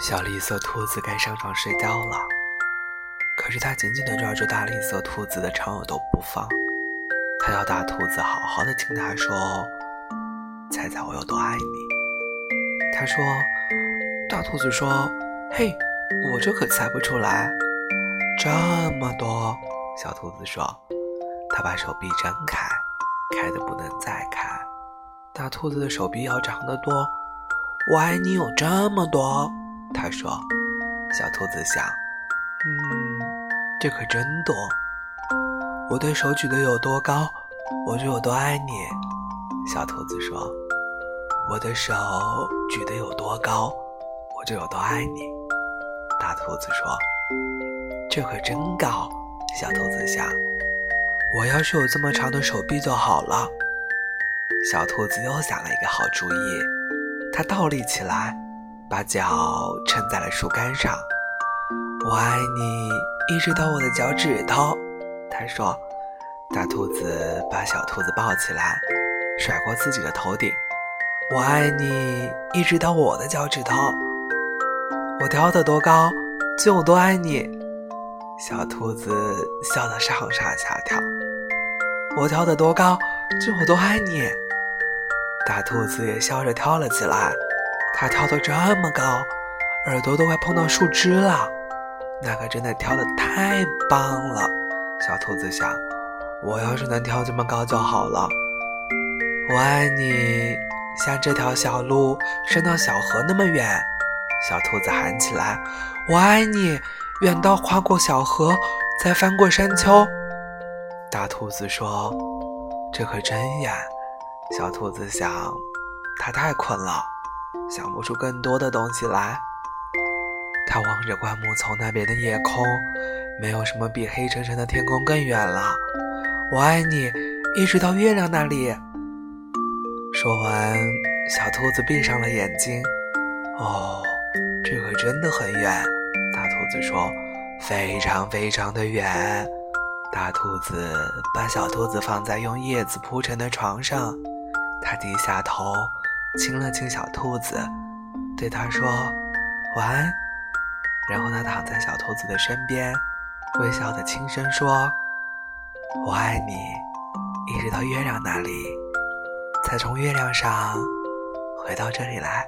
小绿色兔子该上床睡觉了，可是它紧紧地抓住大绿色兔子的长耳朵不放。它要大兔子好好的听它说：“猜猜我有多爱你？”他说：“大兔子说，嘿，我这可猜不出来，这么多。”小兔子说：“它把手臂张开，开的不能再开。”大兔子的手臂要长得多，我爱你有这么多。他说：“小兔子想，嗯，这可真多。我的手举得有多高，我就有多爱你。”小兔子说：“我的手举得有多高，我就有多爱你。”大兔子说：“这可真高。”小兔子想：“我要是有这么长的手臂就好了。”小兔子又想了一个好主意，它倒立起来，把脚撑在了树干上。我爱你，一直到我的脚趾头。他说：“大兔子把小兔子抱起来，甩过自己的头顶。我爱你，一直到我的脚趾头。我跳得多高，就有多爱你。”小兔子笑得上上下跳。我跳得多高，就有多爱你。大兔子也笑着跳了起来，它跳得这么高，耳朵都快碰到树枝了。那可真的跳得太棒了。小兔子想：我要是能跳这么高就好了。我爱你，像这条小路伸到小河那么远。小兔子喊起来：我爱你，远到跨过小河，再翻过山丘。大兔子说：这可真远。小兔子想，它太困了，想不出更多的东西来。它望着灌木丛那边的夜空，没有什么比黑沉沉的天空更远了。我爱你，一直到月亮那里。说完，小兔子闭上了眼睛。哦，这可真的很远。大兔子说：“非常非常的远。”大兔子把小兔子放在用叶子铺成的床上。他低下头，亲了亲小兔子，对它说：“晚安。”然后他躺在小兔子的身边，微笑的轻声说：“我爱你，一直到月亮那里，才从月亮上回到这里来。”